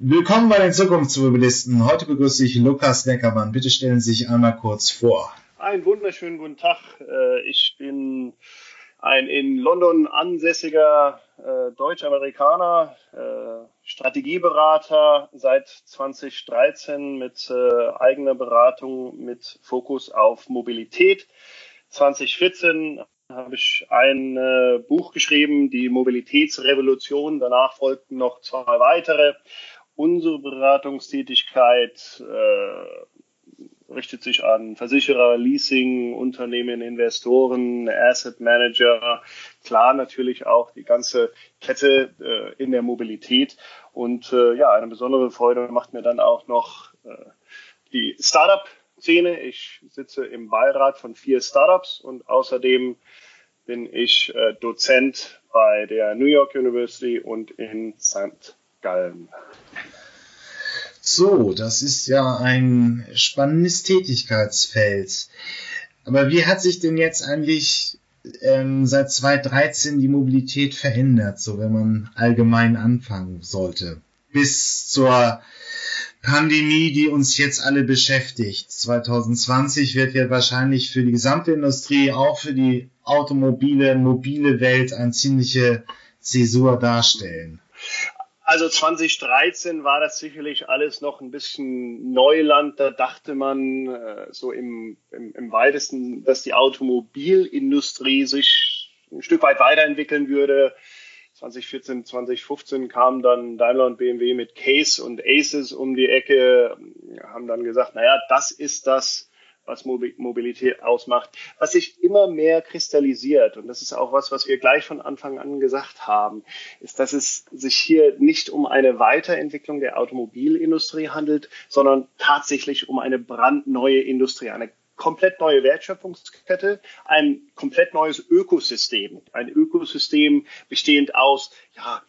Willkommen bei den Zukunftsmobilisten. Heute begrüße ich Lukas Neckermann. Bitte stellen Sie sich einmal kurz vor. Einen wunderschönen guten Tag. Äh, ich bin ein in London ansässiger äh, Deutsch-Amerikaner, äh, Strategieberater seit 2013 mit eigener Beratung mit Fokus auf Mobilität. 2014 habe ich ein Buch geschrieben, die Mobilitätsrevolution. Danach folgten noch zwei weitere Unsere Beratungstätigkeit äh, richtet sich an Versicherer, Leasing, Unternehmen, Investoren, Asset Manager, klar natürlich auch die ganze Kette äh, in der Mobilität. Und äh, ja, eine besondere Freude macht mir dann auch noch äh, die Startup-Szene. Ich sitze im Beirat von vier Startups und außerdem bin ich äh, Dozent bei der New York University und in St. Gallen. So, das ist ja ein spannendes Tätigkeitsfeld. Aber wie hat sich denn jetzt eigentlich ähm, seit 2013 die Mobilität verändert, so wenn man allgemein anfangen sollte? Bis zur Pandemie, die uns jetzt alle beschäftigt. 2020 wird ja wahrscheinlich für die gesamte Industrie, auch für die automobile, mobile Welt eine ziemliche Zäsur darstellen. Also 2013 war das sicherlich alles noch ein bisschen Neuland. Da dachte man äh, so im, im, im weitesten, dass die Automobilindustrie sich ein Stück weit weiterentwickeln würde. 2014, 2015 kamen dann Daimler und BMW mit Case und Aces um die Ecke, haben dann gesagt, naja, das ist das, was Mobilität ausmacht, was sich immer mehr kristallisiert. Und das ist auch was, was wir gleich von Anfang an gesagt haben, ist, dass es sich hier nicht um eine Weiterentwicklung der Automobilindustrie handelt, sondern tatsächlich um eine brandneue Industrie, eine komplett neue Wertschöpfungskette, ein komplett neues Ökosystem, ein Ökosystem bestehend aus ja,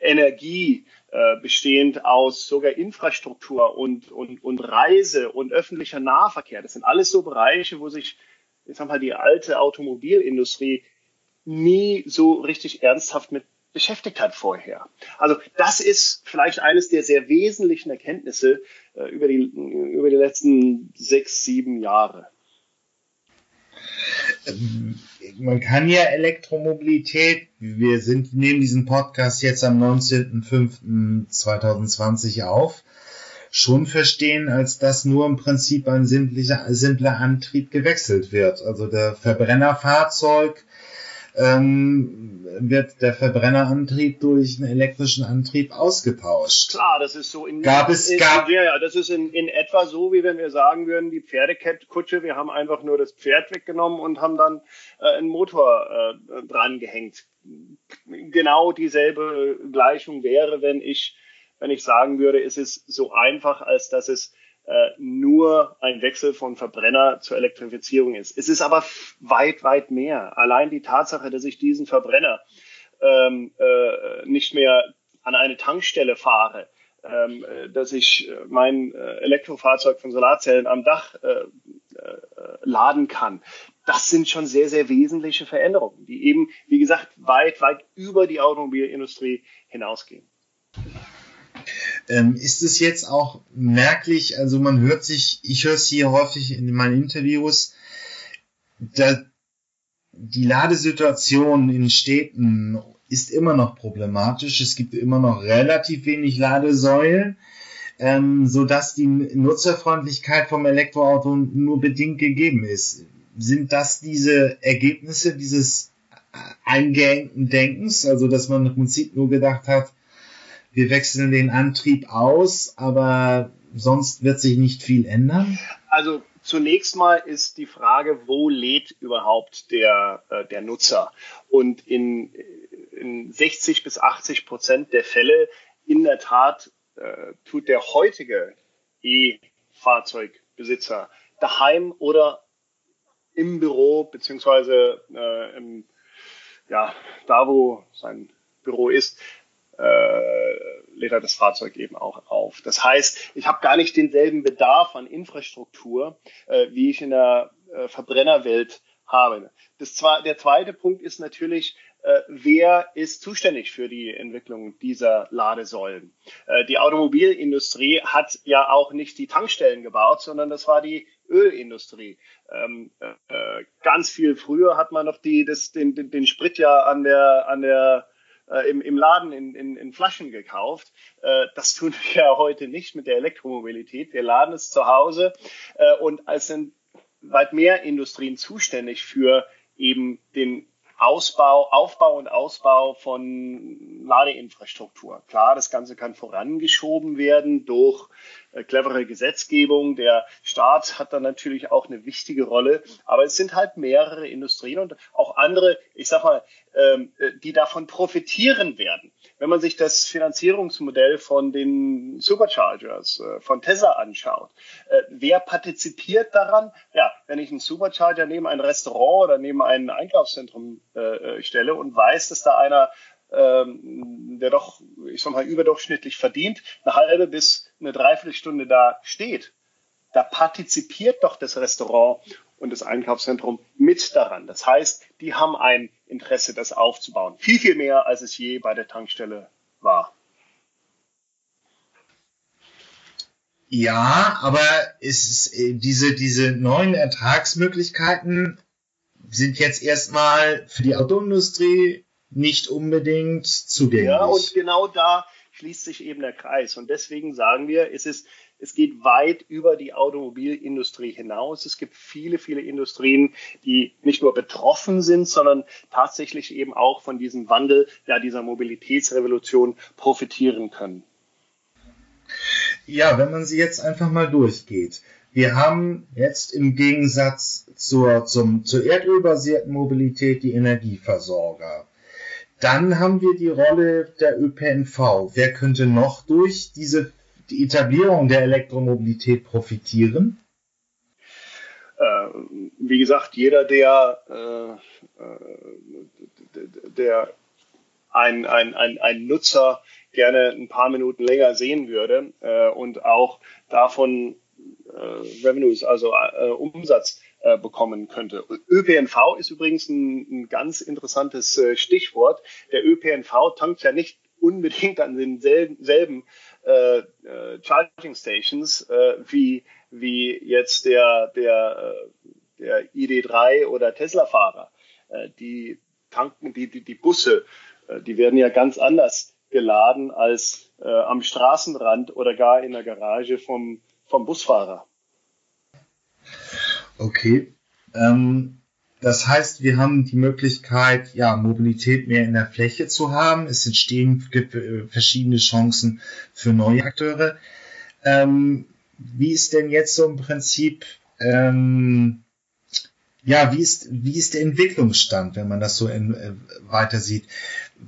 Energie, äh, bestehend aus sogar Infrastruktur und, und, und Reise und öffentlicher Nahverkehr. Das sind alles so Bereiche, wo sich, ich sag mal, die alte Automobilindustrie nie so richtig ernsthaft mit beschäftigt hat vorher. Also das ist vielleicht eines der sehr wesentlichen Erkenntnisse äh, über, die, über die letzten sechs, sieben Jahre. Ähm, man kann ja Elektromobilität, wir sind, nehmen diesen Podcast jetzt am 19.05.2020 auf, schon verstehen, als dass nur im Prinzip ein simpler, simpler Antrieb gewechselt wird. Also der Verbrennerfahrzeug ähm, wird der Verbrennerantrieb durch einen elektrischen Antrieb ausgetauscht. Klar, das ist so in gab es in, gab ja, ja, das ist in, in etwa so, wie wenn wir sagen würden, die Pferdekutsche, wir haben einfach nur das Pferd weggenommen und haben dann äh, einen Motor äh, dran gehängt. Genau dieselbe Gleichung wäre, wenn ich wenn ich sagen würde, es ist so einfach, als dass es äh, nur ein Wechsel von Verbrenner zur Elektrifizierung ist. Es ist aber weit, weit mehr. Allein die Tatsache, dass ich diesen Verbrenner ähm, äh, nicht mehr an eine Tankstelle fahre, ähm, äh, dass ich äh, mein äh, Elektrofahrzeug von Solarzellen am Dach äh, laden kann. Das sind schon sehr, sehr wesentliche Veränderungen, die eben, wie gesagt, weit, weit über die Automobilindustrie hinausgehen. Ähm, ist es jetzt auch merklich, also man hört sich, ich höre es hier häufig in meinen Interviews, da die Ladesituation in Städten ist immer noch problematisch. Es gibt immer noch relativ wenig Ladesäulen, ähm, so dass die Nutzerfreundlichkeit vom Elektroauto nur bedingt gegeben ist. Sind das diese Ergebnisse dieses eingehängten Denkens, also dass man im Prinzip nur gedacht hat, wir wechseln den Antrieb aus, aber sonst wird sich nicht viel ändern? Also zunächst mal ist die Frage, wo lädt überhaupt der, äh, der Nutzer? Und in, in 60 bis 80 Prozent der Fälle in der Tat äh, tut der heutige E-Fahrzeugbesitzer daheim oder im Büro beziehungsweise äh, im, ja, da wo sein Büro ist, äh, lädt das Fahrzeug eben auch auf. Das heißt, ich habe gar nicht denselben Bedarf an Infrastruktur, äh, wie ich in der äh, Verbrennerwelt habe. Das zwar, der zweite Punkt ist natürlich, äh, wer ist zuständig für die Entwicklung dieser Ladesäulen. Äh, die Automobilindustrie hat ja auch nicht die Tankstellen gebaut, sondern das war die Ölindustrie. Ähm, äh, ganz viel früher hat man noch die, das, den, den, den Sprit ja an der, an der äh, im, im Laden in, in, in Flaschen gekauft. Äh, das tun wir ja heute nicht mit der Elektromobilität. Wir laden es zu Hause äh, und als sind weit mehr Industrien zuständig für eben den Ausbau, Aufbau und Ausbau von Ladeinfrastruktur. Klar, das Ganze kann vorangeschoben werden durch clevere Gesetzgebung. Der Staat hat da natürlich auch eine wichtige Rolle, aber es sind halt mehrere Industrien und auch andere, ich sag mal, ähm, äh, die davon profitieren werden. Wenn man sich das Finanzierungsmodell von den Superchargers äh, von Tesla anschaut, wer partizipiert daran? Ja, wenn ich einen Supercharger neben ein Restaurant oder neben ein Einkaufszentrum stelle und weiß, dass da einer ähm, der doch, ich sag mal, überdurchschnittlich verdient, eine halbe bis eine Dreiviertelstunde da steht, da partizipiert doch das Restaurant und das Einkaufszentrum mit daran. Das heißt, die haben ein Interesse, das aufzubauen. Viel, viel mehr, als es je bei der Tankstelle war. Ja, aber ist, äh, diese, diese neuen Ertragsmöglichkeiten sind jetzt erstmal für die Autoindustrie nicht unbedingt zugänglich. Ja, und genau da schließt sich eben der Kreis. Und deswegen sagen wir, es ist, es geht weit über die Automobilindustrie hinaus. Es gibt viele, viele Industrien, die nicht nur betroffen sind, sondern tatsächlich eben auch von diesem Wandel, ja, dieser Mobilitätsrevolution profitieren können. Ja, wenn man sie jetzt einfach mal durchgeht. Wir haben jetzt im Gegensatz zur, zum, zur erdölbasierten Mobilität die Energieversorger. Dann haben wir die Rolle der ÖPNV. Wer könnte noch durch diese die Etablierung der Elektromobilität profitieren? Äh, wie gesagt, jeder, der, äh, äh der ein, ein, ein, ein Nutzer gerne ein paar Minuten länger sehen würde und auch davon Revenues, also Umsatz äh, bekommen könnte. ÖPNV ist übrigens ein, ein ganz interessantes äh, Stichwort. Der ÖPNV tankt ja nicht unbedingt an denselben selben, äh, äh, Charging Stations äh, wie, wie jetzt der, der, äh, der ID3 oder Tesla-Fahrer. Äh, die tanken, die, die, die Busse, äh, die werden ja ganz anders geladen als äh, am Straßenrand oder gar in der Garage vom, vom Busfahrer. Okay. Ähm, das heißt, wir haben die Möglichkeit, ja, Mobilität mehr in der Fläche zu haben. Es entstehen äh, verschiedene Chancen für neue Akteure. Ähm, wie ist denn jetzt so im Prinzip, ähm, ja, wie ist, wie ist der Entwicklungsstand, wenn man das so in, äh, weiter sieht?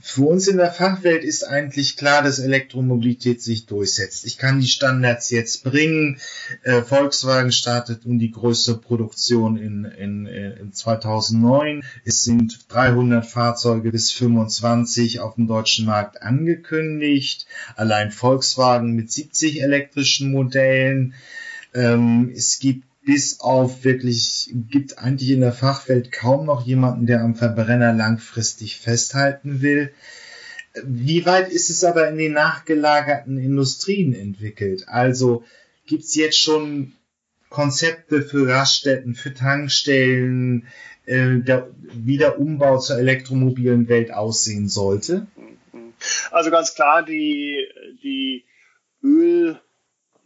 Für uns in der Fachwelt ist eigentlich klar, dass Elektromobilität sich durchsetzt. Ich kann die Standards jetzt bringen. Äh, Volkswagen startet nun die größte Produktion in, in, in 2009. Es sind 300 Fahrzeuge bis 25 auf dem deutschen Markt angekündigt. Allein Volkswagen mit 70 elektrischen Modellen. Ähm, es gibt bis auf wirklich, gibt eigentlich in der Fachwelt kaum noch jemanden, der am Verbrenner langfristig festhalten will. Wie weit ist es aber in den nachgelagerten Industrien entwickelt? Also gibt es jetzt schon Konzepte für Raststätten, für Tankstellen, äh, wie der Umbau zur elektromobilen Welt aussehen sollte? Also ganz klar, die, die Öl-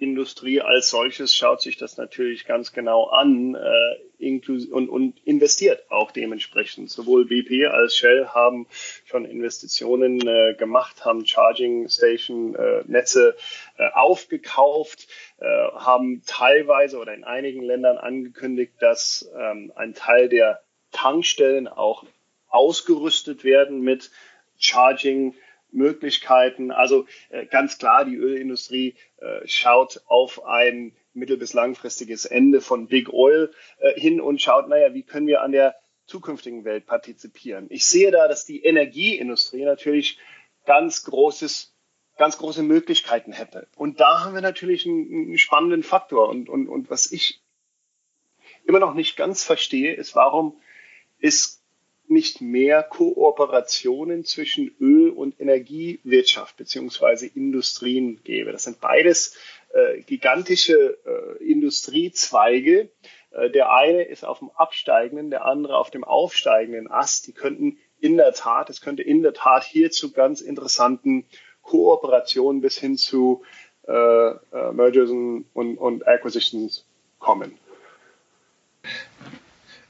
Industrie als solches schaut sich das natürlich ganz genau an äh, und, und investiert auch dementsprechend. Sowohl BP als Shell haben schon Investitionen äh, gemacht, haben Charging Station äh, Netze äh, aufgekauft, äh, haben teilweise oder in einigen Ländern angekündigt, dass ähm, ein Teil der Tankstellen auch ausgerüstet werden mit Charging Möglichkeiten. Also äh, ganz klar, die Ölindustrie äh, schaut auf ein mittel- bis langfristiges Ende von Big Oil äh, hin und schaut, naja, wie können wir an der zukünftigen Welt partizipieren. Ich sehe da, dass die Energieindustrie natürlich ganz großes ganz große Möglichkeiten hätte. Und da haben wir natürlich einen, einen spannenden Faktor. Und, und, und was ich immer noch nicht ganz verstehe, ist, warum ist nicht mehr Kooperationen zwischen Öl- und Energiewirtschaft beziehungsweise Industrien gäbe. Das sind beides äh, gigantische äh, Industriezweige. Äh, der eine ist auf dem absteigenden, der andere auf dem aufsteigenden Ast. Die könnten in der Tat, es könnte in der Tat hier zu ganz interessanten Kooperationen bis hin zu äh, äh, Mergers und, und Acquisitions kommen.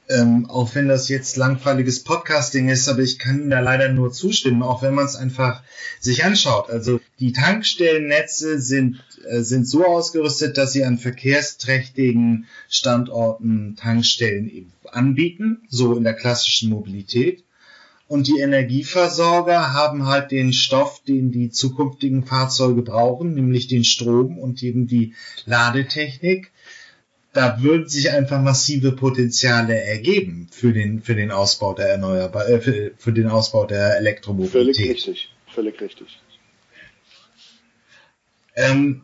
Ähm, auch wenn das jetzt langweiliges Podcasting ist, aber ich kann da leider nur zustimmen, auch wenn man es einfach sich anschaut. Also die Tankstellennetze sind, äh, sind so ausgerüstet, dass sie an verkehrsträchtigen Standorten Tankstellen eben anbieten, so in der klassischen Mobilität. Und die Energieversorger haben halt den Stoff, den die zukünftigen Fahrzeuge brauchen, nämlich den Strom und eben die Ladetechnik da würden sich einfach massive Potenziale ergeben für den, für den Ausbau der Erneuerbar, äh, für, für den Ausbau der Elektromobilität. Völlig richtig, völlig richtig. Ähm,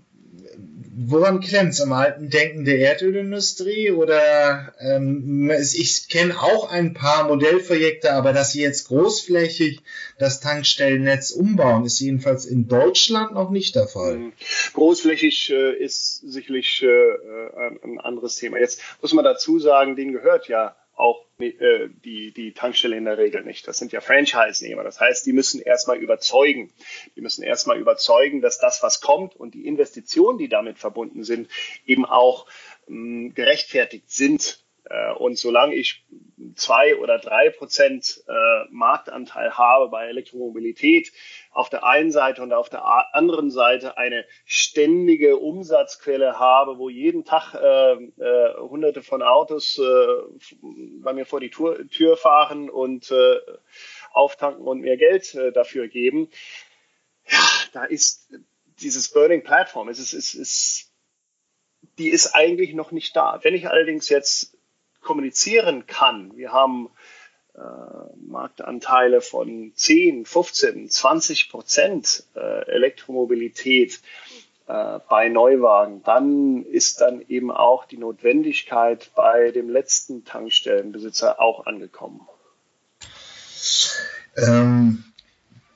woran klemmt's? Am alten Denken der Erdölindustrie oder ähm, ich kenne auch ein paar Modellprojekte, aber dass sie jetzt großflächig das Tankstellennetz umbauen, ist jedenfalls in Deutschland noch nicht der Fall. Mhm. Großflächig äh, ist sicherlich äh, ein, ein anderes Thema. Jetzt muss man dazu sagen, denen gehört ja auch äh, die, die Tankstelle in der Regel nicht. Das sind ja Franchise-Nehmer. Das heißt, die müssen erstmal überzeugen. Die müssen erstmal überzeugen, dass das, was kommt und die Investitionen, die damit verbunden sind, eben auch mh, gerechtfertigt sind. Äh, und solange ich zwei oder drei Prozent äh, Marktanteil habe bei Elektromobilität auf der einen Seite und auf der anderen Seite eine ständige Umsatzquelle habe, wo jeden Tag äh, äh, hunderte von Autos äh, bei mir vor die Tür, Tür fahren und äh, auftanken und mir Geld dafür geben. Ja, da ist dieses Burning Platform, es ist, es ist, die ist eigentlich noch nicht da. Wenn ich allerdings jetzt kommunizieren kann. Wir haben äh, Marktanteile von 10, 15, 20 Prozent äh, Elektromobilität äh, bei Neuwagen. Dann ist dann eben auch die Notwendigkeit bei dem letzten Tankstellenbesitzer auch angekommen. Ähm,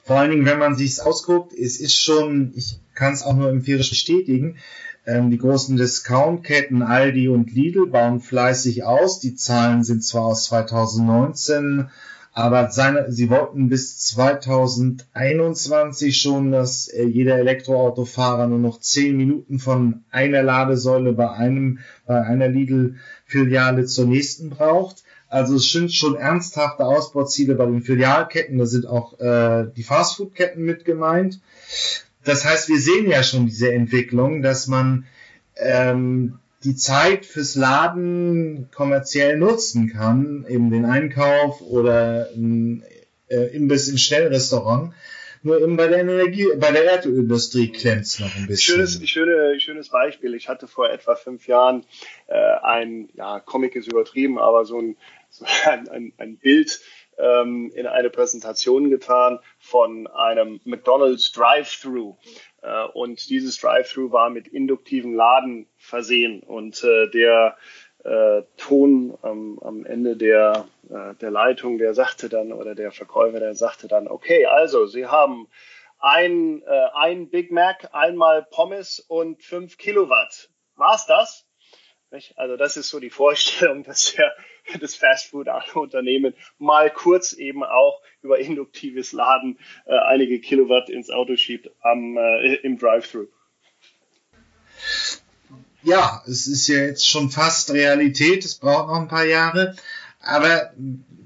vor allen Dingen, wenn man sich ausguckt, es ist schon, ich kann es auch nur empirisch bestätigen, ähm, die großen Discount-Ketten Aldi und Lidl bauen fleißig aus. Die Zahlen sind zwar aus 2019, aber seine, sie wollten bis 2021 schon, dass äh, jeder Elektroautofahrer nur noch 10 Minuten von einer Ladesäule bei einem, bei einer Lidl-Filiale zur nächsten braucht. Also es sind schon ernsthafte Ausbauziele bei den Filialketten. Da sind auch äh, die Fastfood-Ketten mit gemeint. Das heißt, wir sehen ja schon diese Entwicklung, dass man ähm, die Zeit fürs Laden kommerziell nutzen kann, eben den Einkauf oder ein äh, Imbiss im Schnellrestaurant. Nur eben bei der Energie, bei der Erdölindustrie klemmt es noch ein bisschen. Schönes, schöne, schönes Beispiel. Ich hatte vor etwa fünf Jahren äh, ein, ja, Comic ist übertrieben, aber so ein, so ein, ein, ein Bild ähm, in eine Präsentation getan von einem McDonald's Drive-Thru. Äh, und dieses Drive-Thru war mit induktiven Laden versehen. Und äh, der äh, Ton ähm, am Ende der, äh, der Leitung, der sagte dann, oder der Verkäufer, der sagte dann, okay, also Sie haben ein, äh, ein Big Mac, einmal Pommes und fünf Kilowatt. War's das? Also das ist so die Vorstellung, dass der, das Fastfood-Unternehmen mal kurz eben auch über induktives Laden äh, einige Kilowatt ins Auto schiebt am, äh, im Drive-Thru. Ja, es ist ja jetzt schon fast Realität, es braucht noch ein paar Jahre. Aber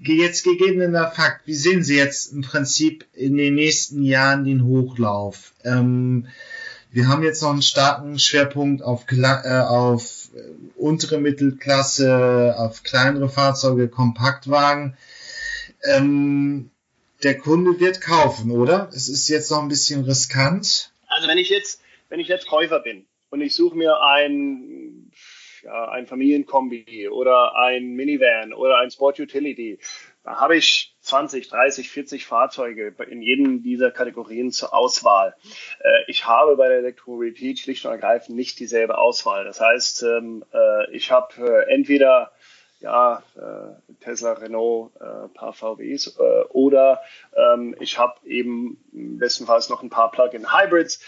jetzt gegebener Fakt, wie sehen Sie jetzt im Prinzip in den nächsten Jahren den Hochlauf? Ähm, wir haben jetzt noch einen starken Schwerpunkt auf, äh, auf äh, untere Mittelklasse, auf kleinere Fahrzeuge, Kompaktwagen. Ähm, der Kunde wird kaufen, oder? Es ist jetzt noch ein bisschen riskant. Also wenn ich jetzt, wenn ich jetzt Käufer bin und ich suche mir ein, ja, ein Familienkombi oder ein Minivan oder ein Sport Utility da habe ich 20, 30, 40 Fahrzeuge in jedem dieser Kategorien zur Auswahl. Äh, ich habe bei der Elektromobilität schlicht und ergreifend nicht dieselbe Auswahl. Das heißt, ähm, äh, ich habe äh, entweder ja, Tesla, Renault, äh, paar VWs oder ähm, ich habe eben bestenfalls noch ein paar Plug-in-Hybrids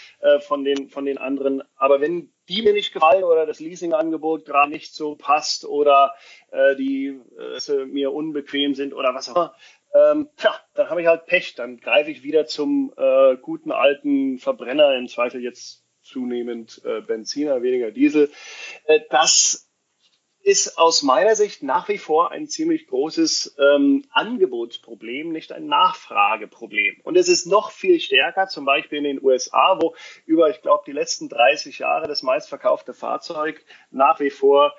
von, den, von den anderen. Aber wenn die mir nicht gefallen oder das Leasingangebot gerade nicht so passt oder äh, die äh, mir unbequem sind oder was auch immer, ähm, tja, dann habe ich halt Pech. Dann greife ich wieder zum äh, guten alten Verbrenner, im Zweifel jetzt zunehmend äh, Benziner, weniger Diesel. Äh, das ist aus meiner Sicht nach wie vor ein ziemlich großes ähm, Angebotsproblem, nicht ein Nachfrageproblem. Und es ist noch viel stärker, zum Beispiel in den USA, wo über, ich glaube, die letzten 30 Jahre das meistverkaufte Fahrzeug nach wie vor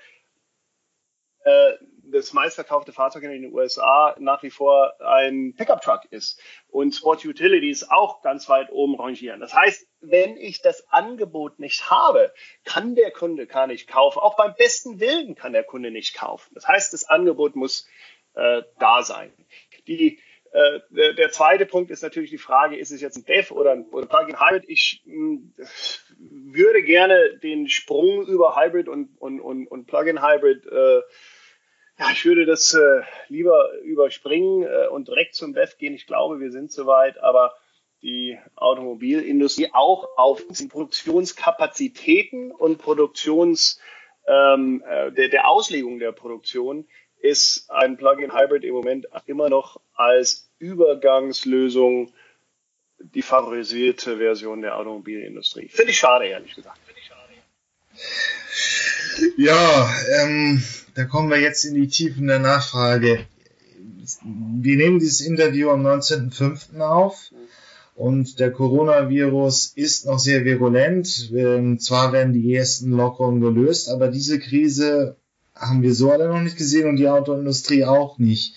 äh, das meistverkaufte Fahrzeug in den USA nach wie vor ein Pickup-Truck ist und Sport Utilities auch ganz weit oben rangieren. Das heißt, wenn ich das Angebot nicht habe, kann der Kunde gar nicht kaufen. Auch beim besten Willen kann der Kunde nicht kaufen. Das heißt, das Angebot muss äh, da sein. Die äh, der, zweite Punkt ist natürlich die Frage, ist es jetzt ein Dev oder ein, oder Plug-in Hybrid? Ich mh, würde gerne den Sprung über Hybrid und, und, und, und Plug-in Hybrid äh, ja, ich würde das äh, lieber überspringen äh, und direkt zum BEF gehen. Ich glaube, wir sind soweit, aber die Automobilindustrie auch auf die Produktionskapazitäten und Produktions ähm, äh, der, der Auslegung der Produktion ist ein Plug-in-Hybrid im Moment immer noch als Übergangslösung die favorisierte Version der Automobilindustrie. Finde ich schade, ehrlich gesagt. Ja, ähm, da kommen wir jetzt in die Tiefen der Nachfrage. Wir nehmen dieses Interview am 19.05. auf und der Coronavirus ist noch sehr virulent. Ähm, zwar werden die ersten Lockerungen gelöst, aber diese Krise haben wir so alle noch nicht gesehen und die Autoindustrie auch nicht.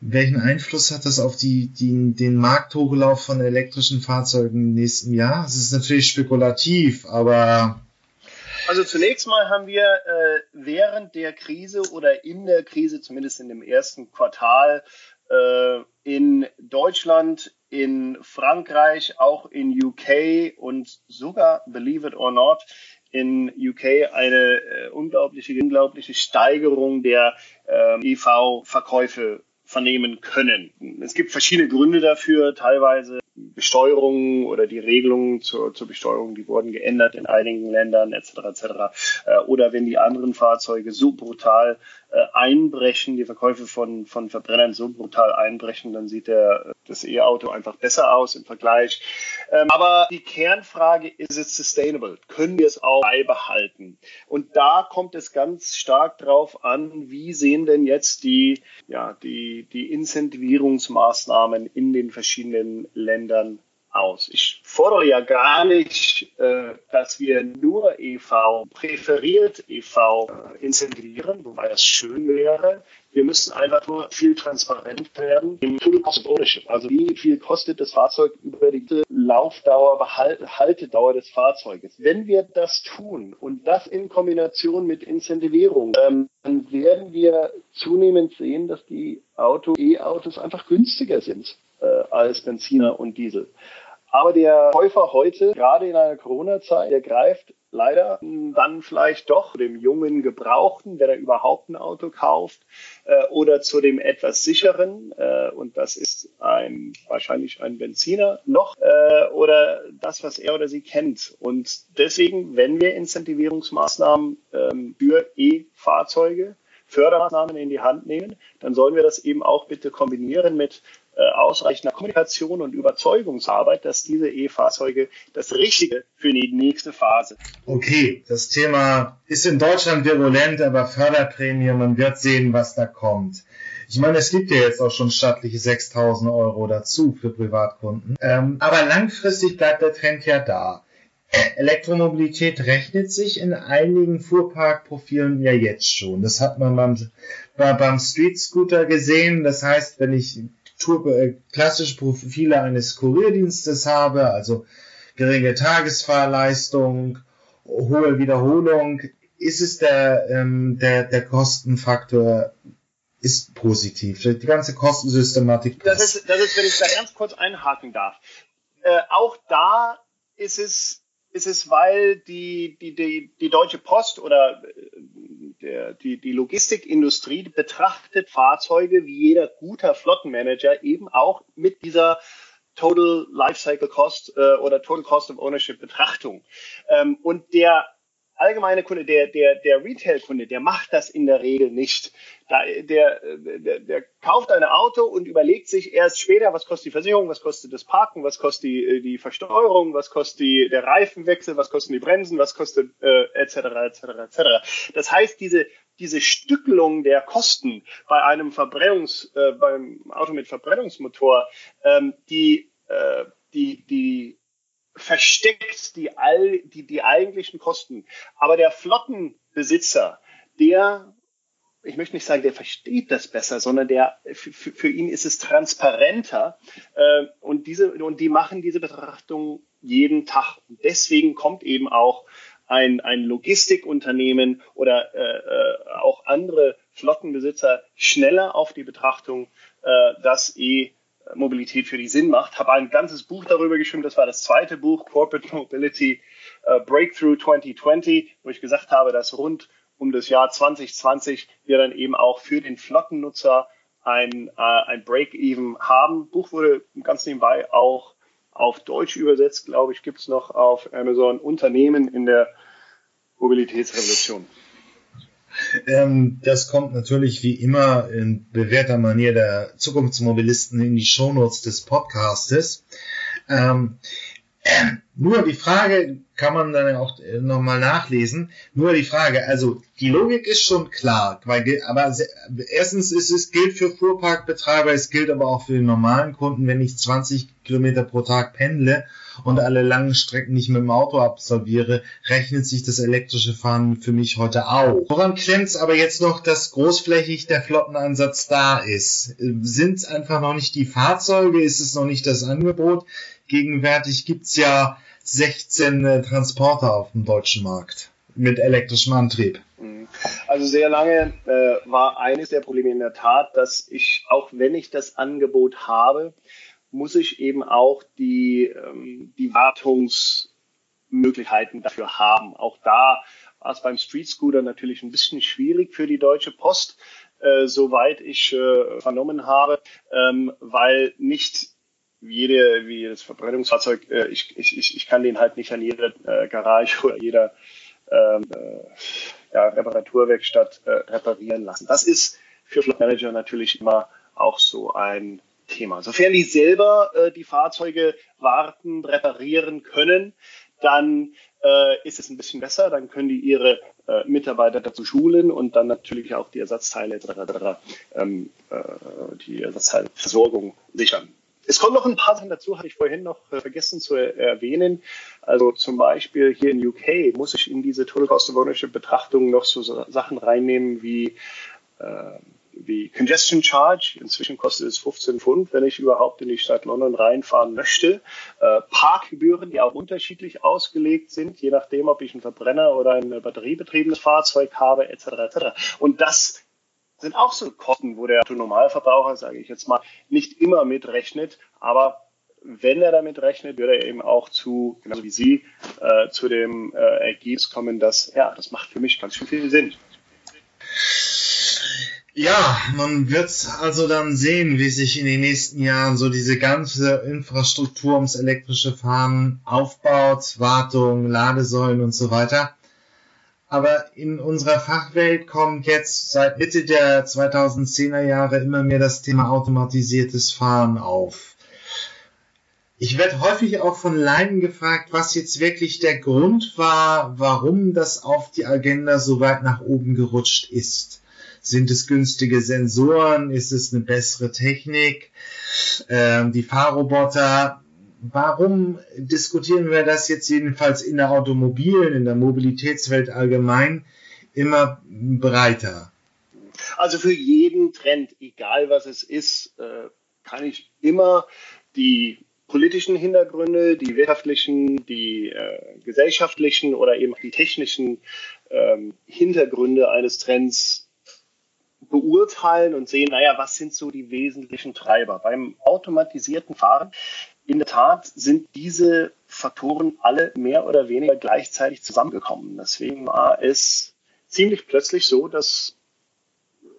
Welchen Einfluss hat das auf die, die, den Markthochlauf von elektrischen Fahrzeugen im nächsten Jahr? Es ist natürlich spekulativ, aber also zunächst mal haben wir äh, während der Krise oder in der Krise, zumindest in dem ersten Quartal, äh, in Deutschland, in Frankreich, auch in UK und sogar, believe it or not, in UK eine äh, unglaubliche, unglaubliche Steigerung der äh, EV-Verkäufe vernehmen können. Es gibt verschiedene Gründe dafür, teilweise Besteuerungen oder die Regelungen zur, zur Besteuerung, die wurden geändert in einigen Ländern etc. etc. Äh, oder wenn die anderen Fahrzeuge so brutal einbrechen, die Verkäufe von, von Verbrennern so brutal einbrechen, dann sieht der, das E-Auto einfach besser aus im Vergleich. Ähm, aber die Kernfrage ist es sustainable? Können wir es auch beibehalten? Und da kommt es ganz stark drauf an, wie sehen denn jetzt die, ja, die, die Incentivierungsmaßnahmen in den verschiedenen Ländern aus. Ich fordere ja gar nicht, äh, dass wir nur EV, präferiert EV äh, incentivieren, wobei das schön wäre. Wir müssen einfach nur viel transparent werden im Total Cost of Ownership. Also wie viel kostet das Fahrzeug über die Laufdauer, Haltedauer des Fahrzeuges. Wenn wir das tun und das in Kombination mit Incentivierung, ähm, dann werden wir zunehmend sehen, dass die Auto, E-Autos einfach günstiger sind äh, als Benziner und Diesel. Aber der Käufer heute, gerade in einer Corona-Zeit, der greift leider dann vielleicht doch dem jungen Gebrauchten, wenn er überhaupt ein Auto kauft, äh, oder zu dem etwas sicheren, äh, und das ist ein wahrscheinlich ein Benziner noch, äh, oder das, was er oder sie kennt. Und deswegen, wenn wir Incentivierungsmaßnahmen ähm, für E-Fahrzeuge Fördermaßnahmen in die Hand nehmen, dann sollen wir das eben auch bitte kombinieren mit ausreichender Kommunikation und Überzeugungsarbeit, dass diese E-Fahrzeuge das Richtige für die nächste Phase. Okay, das Thema ist in Deutschland virulent, aber Förderprämie, man wird sehen, was da kommt. Ich meine, es gibt ja jetzt auch schon stattliche 6000 Euro dazu für Privatkunden. Ähm, aber langfristig bleibt der Trend ja da. Elektromobilität rechnet sich in einigen Fuhrparkprofilen ja jetzt schon. Das hat man beim, beim Street Scooter gesehen. Das heißt, wenn ich äh, klassische Profile eines Kurierdienstes habe, also geringe Tagesfahrleistung, hohe Wiederholung, ist es der, ähm, der, der Kostenfaktor ist positiv. Die ganze Kostensystematik. Das ist, das ist, wenn ich da ganz kurz einhaken darf. Äh, auch da ist es, ist es, weil die, die, die, die Deutsche Post oder der, die, die Logistikindustrie betrachtet Fahrzeuge wie jeder guter Flottenmanager eben auch mit dieser Total Lifecycle Cost äh, oder Total Cost of Ownership Betrachtung. Ähm, und der allgemeine Kunde, der, der, der Retail-Kunde, der macht das in der Regel nicht. Da, der, der, der kauft ein Auto und überlegt sich erst später, was kostet die Versicherung, was kostet das Parken, was kostet die, die Versteuerung, was kostet die, der Reifenwechsel, was kosten die Bremsen, was kostet äh, etc. etc. etc. Das heißt, diese, diese Stückelung der Kosten bei einem Verbrennungs, äh, beim Auto mit Verbrennungsmotor, ähm, die, äh, die, die versteckt die, all, die, die eigentlichen Kosten. Aber der Flottenbesitzer, der, ich möchte nicht sagen, der versteht das besser, sondern der, für, für ihn ist es transparenter. Äh, und diese, und die machen diese Betrachtung jeden Tag. Und deswegen kommt eben auch ein, ein Logistikunternehmen oder äh, äh, auch andere Flottenbesitzer schneller auf die Betrachtung, äh, dass eh Mobilität für die Sinn macht. Habe ein ganzes Buch darüber geschrieben. Das war das zweite Buch, Corporate Mobility uh, Breakthrough 2020, wo ich gesagt habe, dass rund um das Jahr 2020 wir dann eben auch für den Flottennutzer ein, äh, ein Break-Even haben. Buch wurde ganz nebenbei auch auf Deutsch übersetzt, glaube ich, gibt es noch auf Amazon Unternehmen in der Mobilitätsrevolution. Ähm, das kommt natürlich wie immer in bewährter Manier der Zukunftsmobilisten in die Shownotes des Podcastes. Ähm, äh, nur die Frage kann man dann auch nochmal nachlesen. Nur die Frage, also die Logik ist schon klar, weil, aber erstens ist es gilt für Fuhrparkbetreiber, es gilt aber auch für den normalen Kunden, wenn ich 20 Kilometer pro Tag pendle und alle langen Strecken nicht mit dem Auto absolviere, rechnet sich das elektrische Fahren für mich heute auch. Woran klemmt es aber jetzt noch, dass großflächig der Flottenansatz da ist? Sind es einfach noch nicht die Fahrzeuge? Ist es noch nicht das Angebot? Gegenwärtig gibt's ja 16 äh, Transporter auf dem deutschen Markt mit elektrischem Antrieb. Mhm. Also sehr lange äh, war eines der Probleme in der Tat, dass ich, auch wenn ich das Angebot habe, muss ich eben auch die, ähm, die Wartungsmöglichkeiten dafür haben. Auch da war es beim Street Scooter natürlich ein bisschen schwierig für die Deutsche Post, äh, soweit ich äh, vernommen habe, ähm, weil nicht jede, wie jedes Verbrennungsfahrzeug, äh, ich, ich, ich kann den halt nicht an jeder äh, Garage oder jeder ähm, äh, ja, Reparaturwerkstatt äh, reparieren lassen. Das ist für Flotmanager natürlich immer auch so ein Thema. Sofern die selber äh, die Fahrzeuge warten, reparieren können, dann äh, ist es ein bisschen besser. Dann können die ihre äh, Mitarbeiter dazu schulen und dann natürlich auch die Ersatzteile. Ähm, äh, die Ersatzteilversorgung sichern. Es kommen noch ein paar Sachen dazu, hatte ich vorhin noch äh, vergessen zu erwähnen. Also zum Beispiel hier in UK muss ich in diese Total Cost of Ownership Betrachtung noch so Sachen reinnehmen wie äh, wie Congestion Charge. Inzwischen kostet es 15 Pfund, wenn ich überhaupt in die Stadt London reinfahren möchte. Äh, Parkgebühren, die auch unterschiedlich ausgelegt sind, je nachdem, ob ich einen Verbrenner oder ein batteriebetriebenes Fahrzeug habe, etc. etc. Und das sind auch so Kosten, wo der Normalverbraucher, sage ich jetzt mal, nicht immer mitrechnet, aber wenn er damit rechnet, wird er eben auch zu, genauso wie Sie, äh, zu dem äh, Ergebnis kommen, dass, ja, das macht für mich ganz schön viel Sinn. Ja, man wird also dann sehen, wie sich in den nächsten Jahren so diese ganze Infrastruktur ums elektrische Fahren aufbaut, Wartung, Ladesäulen und so weiter. Aber in unserer Fachwelt kommt jetzt seit Mitte der 2010er Jahre immer mehr das Thema automatisiertes Fahren auf. Ich werde häufig auch von Leinen gefragt, was jetzt wirklich der Grund war, warum das auf die Agenda so weit nach oben gerutscht ist. Sind es günstige Sensoren? Ist es eine bessere Technik? Ähm, die Fahrroboter? warum diskutieren wir das jetzt jedenfalls in der Automobilen, in der Mobilitätswelt allgemein immer breiter? Also für jeden Trend, egal was es ist, äh, kann ich immer die politischen Hintergründe, die wirtschaftlichen, die äh, gesellschaftlichen oder eben die technischen ähm, Hintergründe eines Trends beurteilen und sehen, naja, was sind so die wesentlichen Treiber? Beim automatisierten Fahren in der Tat sind diese Faktoren alle mehr oder weniger gleichzeitig zusammengekommen. Deswegen war es ziemlich plötzlich so, dass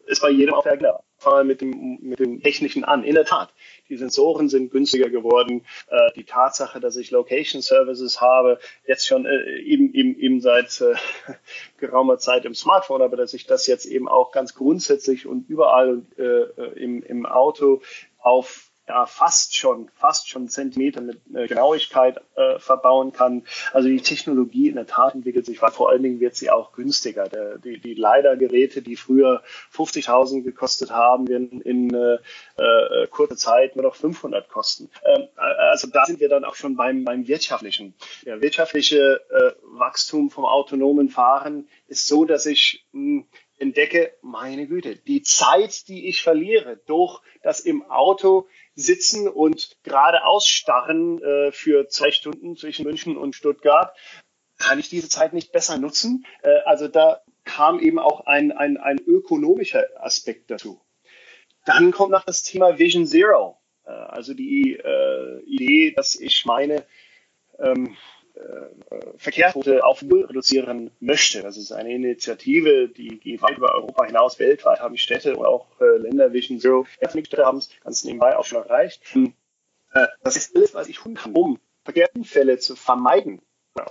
es bei jedem auf der wir mit dem, mit dem Technischen an. In der Tat, die Sensoren sind günstiger geworden. Äh, die Tatsache, dass ich Location Services habe, jetzt schon äh, eben, eben, eben seit äh, geraumer Zeit im Smartphone, aber dass ich das jetzt eben auch ganz grundsätzlich und überall äh, äh im, im Auto auf ja, fast schon, fast schon Zentimeter mit äh, Genauigkeit äh, verbauen kann. Also die Technologie in der Tat entwickelt sich, weil vor allen Dingen wird sie auch günstiger. Der, die, die LiDAR-Geräte, die früher 50.000 gekostet haben, werden in äh, äh, kurzer Zeit nur noch 500 kosten. Ähm, also da sind wir dann auch schon beim, beim wirtschaftlichen. Der wirtschaftliche äh, Wachstum vom autonomen Fahren ist so, dass ich mh, hm, entdecke, meine Güte, die Zeit, die ich verliere durch das im Auto sitzen und geradeaus starren äh, für zwei Stunden zwischen München und Stuttgart, kann ich diese Zeit nicht besser nutzen? Äh, also da kam eben auch ein, ein, ein ökonomischer Aspekt dazu. Dann kommt noch das Thema Vision Zero. Äh, also die äh, Idee, dass ich meine ähm, äh, Verkehrsquote auf Null reduzieren möchte. Das ist eine Initiative, die geht weit über Europa hinaus. Weltweit haben Städte und auch äh, Länder Vision Zero. Städte haben es ganz nebenbei auch schon erreicht. Hm. Äh, das ist alles, was ich tun kann, um Verkehrsunfälle zu vermeiden.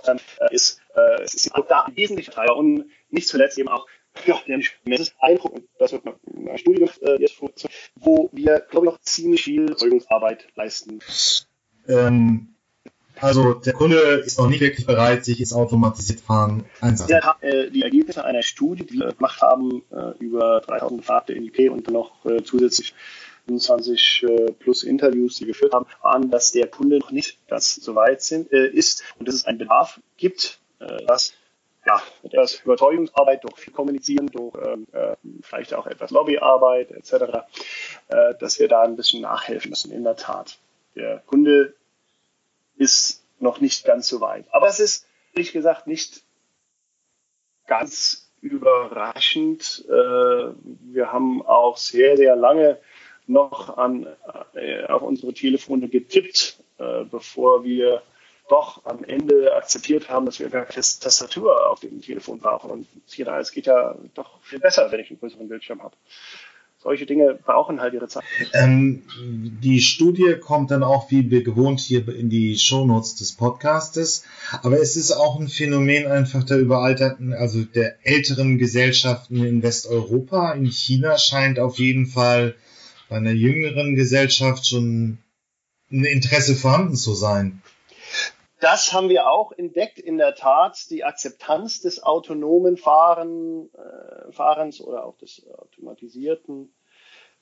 Dann äh, ist äh, es ist auch da ein wesentlicher Teil und nicht zuletzt eben auch ja, der Eindruck, das wird eine Studie gemacht, äh, jetzt, wo wir, glaube ich, noch ziemlich viel Zeugungsarbeit leisten. Ähm, also der Kunde ist noch nicht wirklich bereit, sich ins automatisierte Fahren einzusetzen. Äh, die Ergebnisse einer Studie, die wir gemacht haben, äh, über 3000 Fahrte in IP und noch äh, zusätzlich 25 plus Interviews, die geführt haben, waren, dass der Kunde noch nicht ganz so weit sind, ist und dass es einen Bedarf gibt, dass ja, etwas Überzeugungsarbeit, durch viel Kommunizieren, durch ähm, äh, vielleicht auch etwas Lobbyarbeit etc., äh, dass wir da ein bisschen nachhelfen müssen, in der Tat. Der Kunde ist noch nicht ganz so weit. Aber es ist, ehrlich gesagt, nicht ganz überraschend. Äh, wir haben auch sehr, sehr lange noch an, äh, auf unsere Telefone getippt, äh, bevor wir doch am Ende akzeptiert haben, dass wir gar keine Tastatur auf dem Telefon brauchen. Und es geht ja doch viel besser, wenn ich einen größeren Bildschirm habe solche Dinge brauchen halt ihre Zeit. Ähm, die Studie kommt dann auch wie gewohnt hier in die Shownotes des Podcastes. Aber es ist auch ein Phänomen einfach der überalterten, also der älteren Gesellschaften in Westeuropa. In China scheint auf jeden Fall bei einer jüngeren Gesellschaft schon ein Interesse vorhanden zu sein das haben wir auch entdeckt, in der Tat, die Akzeptanz des autonomen Fahren, äh, Fahrens oder auch des automatisierten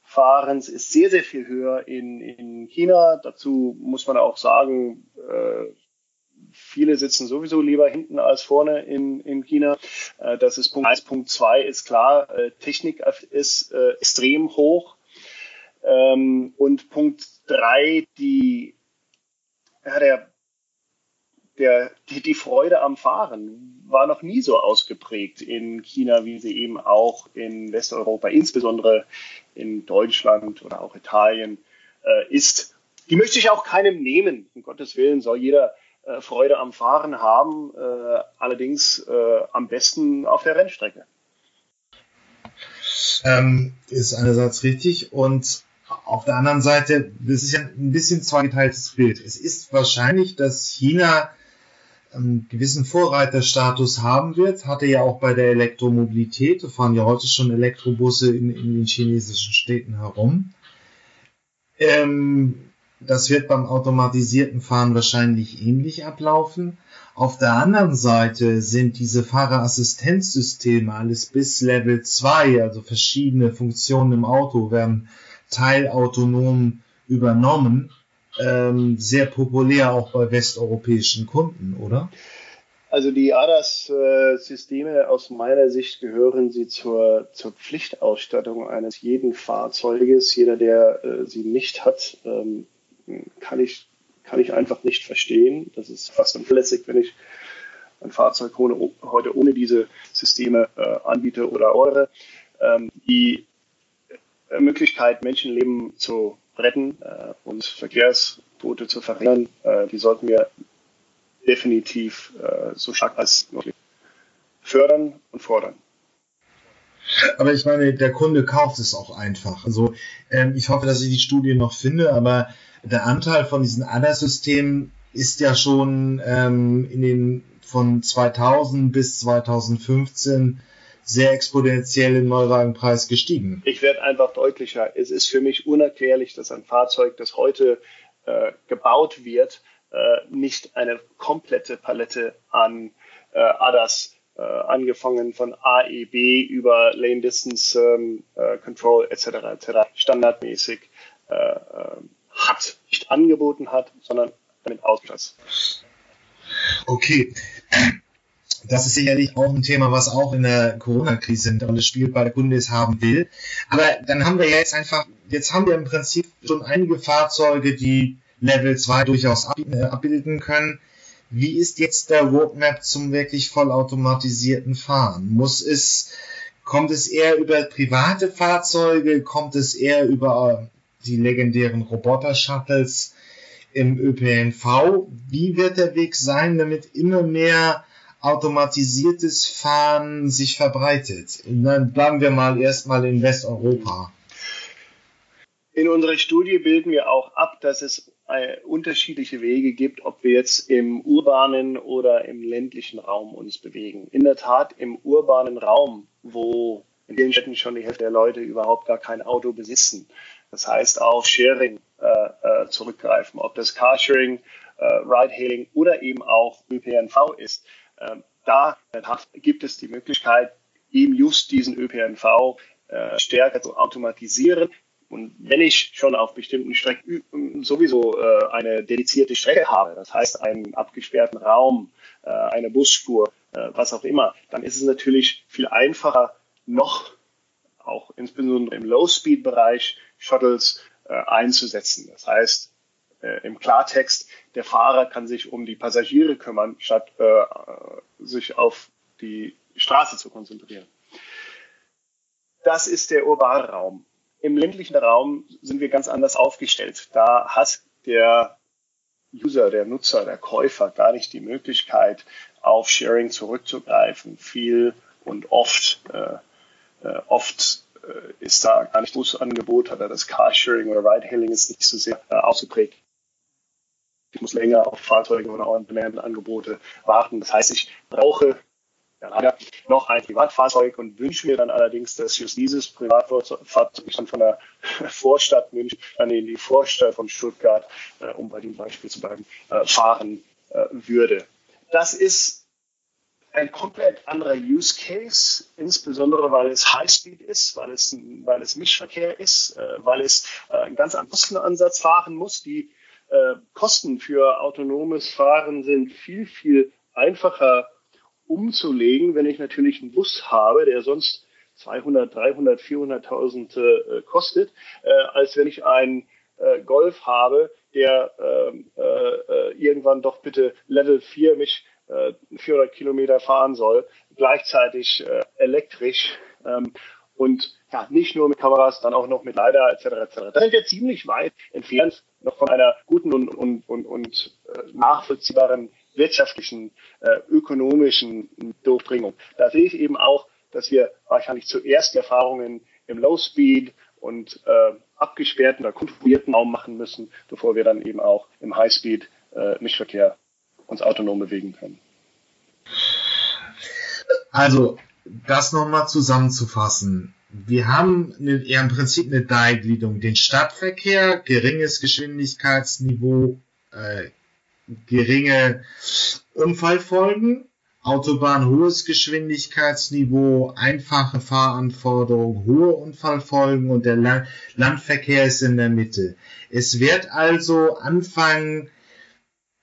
Fahrens ist sehr, sehr viel höher in, in China. Dazu muss man auch sagen, äh, viele sitzen sowieso lieber hinten als vorne in, in China. Äh, das ist Punkt 1. Punkt 2 ist klar, äh, Technik ist äh, extrem hoch. Ähm, und Punkt 3, die, ja, der der, die, die Freude am Fahren war noch nie so ausgeprägt in China, wie sie eben auch in Westeuropa, insbesondere in Deutschland oder auch Italien äh, ist. Die möchte ich auch keinem nehmen. Um Gottes Willen soll jeder äh, Freude am Fahren haben, äh, allerdings äh, am besten auf der Rennstrecke. Ähm, ist einerseits richtig und auf der anderen Seite, das ist ja ein bisschen zweigeteiltes Bild. Es ist wahrscheinlich, dass China einen gewissen Vorreiterstatus haben wird, hatte ja auch bei der Elektromobilität. Da fahren ja heute schon Elektrobusse in, in den chinesischen Städten herum. Ähm, das wird beim automatisierten Fahren wahrscheinlich ähnlich ablaufen. Auf der anderen Seite sind diese Fahrerassistenzsysteme alles bis Level 2, also verschiedene Funktionen im Auto werden teilautonom übernommen ähm, sehr populär auch bei westeuropäischen Kunden, oder? Also die ADAS-Systeme aus meiner Sicht gehören sie zur, zur Pflichtausstattung eines jeden Fahrzeuges. Jeder, der äh, sie nicht hat, ähm, kann, ich, kann ich einfach nicht verstehen. Das ist fast unverlässig, wenn ich ein Fahrzeug ohne, heute ohne diese Systeme äh, anbiete oder eure. Ähm, die Möglichkeit, Menschenleben zu retten äh, und Verkehrstote zu verringern, äh, die sollten wir definitiv äh, so stark als möglich fördern und fordern. Aber ich meine, der Kunde kauft es auch einfach. Also ähm, ich hoffe, dass ich die Studie noch finde, aber der Anteil von diesen ADA-Systemen ist ja schon ähm, in den von 2000 bis 2015 sehr exponentiell im Neuwagenpreis gestiegen. Ich werde einfach deutlicher. Es ist für mich unerklärlich, dass ein Fahrzeug, das heute äh, gebaut wird, äh, nicht eine komplette Palette an äh, ADAS äh, angefangen von AEB über Lane Distance ähm, äh, Control etc. etc. standardmäßig äh, äh, hat, nicht angeboten hat, sondern damit ausgestattet. Okay. Das ist sicherlich auch ein Thema, was auch in der Corona-Krise eine Rolle spielt, weil der Kunde es haben will. Aber dann haben wir ja jetzt einfach, jetzt haben wir im Prinzip schon einige Fahrzeuge, die Level 2 durchaus äh, abbilden können. Wie ist jetzt der Roadmap zum wirklich vollautomatisierten Fahren? Muss es, kommt es eher über private Fahrzeuge? Kommt es eher über die legendären Roboter-Shuttles im ÖPNV? Wie wird der Weg sein, damit immer mehr automatisiertes Fahren sich verbreitet? Dann bleiben wir mal erstmal in Westeuropa. In unserer Studie bilden wir auch ab, dass es äh, unterschiedliche Wege gibt, ob wir jetzt im urbanen oder im ländlichen Raum uns bewegen. In der Tat im urbanen Raum, wo in den Städten schon die Hälfte der Leute überhaupt gar kein Auto besitzen. Das heißt auf Sharing äh, äh, zurückgreifen, ob das Carsharing, äh, Ride-Hailing oder eben auch ÖPNV ist. Ähm, da gibt es die Möglichkeit, eben just diesen ÖPNV äh, stärker zu automatisieren, und wenn ich schon auf bestimmten Strecken sowieso äh, eine dedizierte Strecke habe, das heißt einen abgesperrten Raum, äh, eine Busspur, äh, was auch immer, dann ist es natürlich viel einfacher, noch auch insbesondere im Low-Speed-Bereich Shuttles äh, einzusetzen. Das heißt, äh, im Klartext, der Fahrer kann sich um die Passagiere kümmern, statt äh, sich auf die Straße zu konzentrieren. Das ist der urbane Raum. Im ländlichen Raum sind wir ganz anders aufgestellt. Da hat der User, der Nutzer, der Käufer gar nicht die Möglichkeit, auf Sharing zurückzugreifen. Viel und oft, äh, äh, oft äh, ist da gar nicht Busangebot oder das Carsharing oder Ride-Hailing ist nicht so sehr äh, ausgeprägt. Ich muss länger auf Fahrzeuge oder On-Demand-Angebote warten. Das heißt, ich brauche ja, noch ein Privatfahrzeug und wünsche mir dann allerdings, dass just dieses Privatfahrzeug dann von der Vorstadt München dann in die Vorstadt von Stuttgart, äh, um bei dem Beispiel zu bleiben, äh, fahren äh, würde. Das ist ein komplett anderer Use Case, insbesondere weil es Highspeed ist, weil es, weil es Mischverkehr ist, äh, weil es äh, einen ganz anderen Kostenansatz fahren muss. Die äh, Kosten für autonomes Fahren sind viel, viel einfacher umzulegen, wenn ich natürlich einen Bus habe, der sonst 200, 300, 400.000 äh, kostet, äh, als wenn ich einen äh, Golf habe, der ähm, äh, äh, irgendwann doch bitte Level 4 mich äh, 400 Kilometer fahren soll, gleichzeitig elektrisch ähm, und ja, nicht nur mit Kameras, dann auch noch mit LiDAR etc. etc. Da sind wir ziemlich weit entfernt noch von einer guten und, und, und, und äh, nachvollziehbaren wirtschaftlichen, äh, ökonomischen Durchbringung. Da sehe ich eben auch, dass wir wahrscheinlich zuerst Erfahrungen im Low Speed und äh, abgesperrten oder kontrollierten Raum machen müssen, bevor wir dann eben auch im High Speed äh, Mischverkehr uns autonom bewegen können. Also, das nochmal zusammenzufassen. Wir haben eine, ja im Prinzip eine Dreigliederung. Den Stadtverkehr, geringes Geschwindigkeitsniveau, äh, geringe Unfallfolgen, Autobahn hohes Geschwindigkeitsniveau, einfache Fahranforderungen, hohe Unfallfolgen und der Landverkehr ist in der Mitte. Es wird also anfangen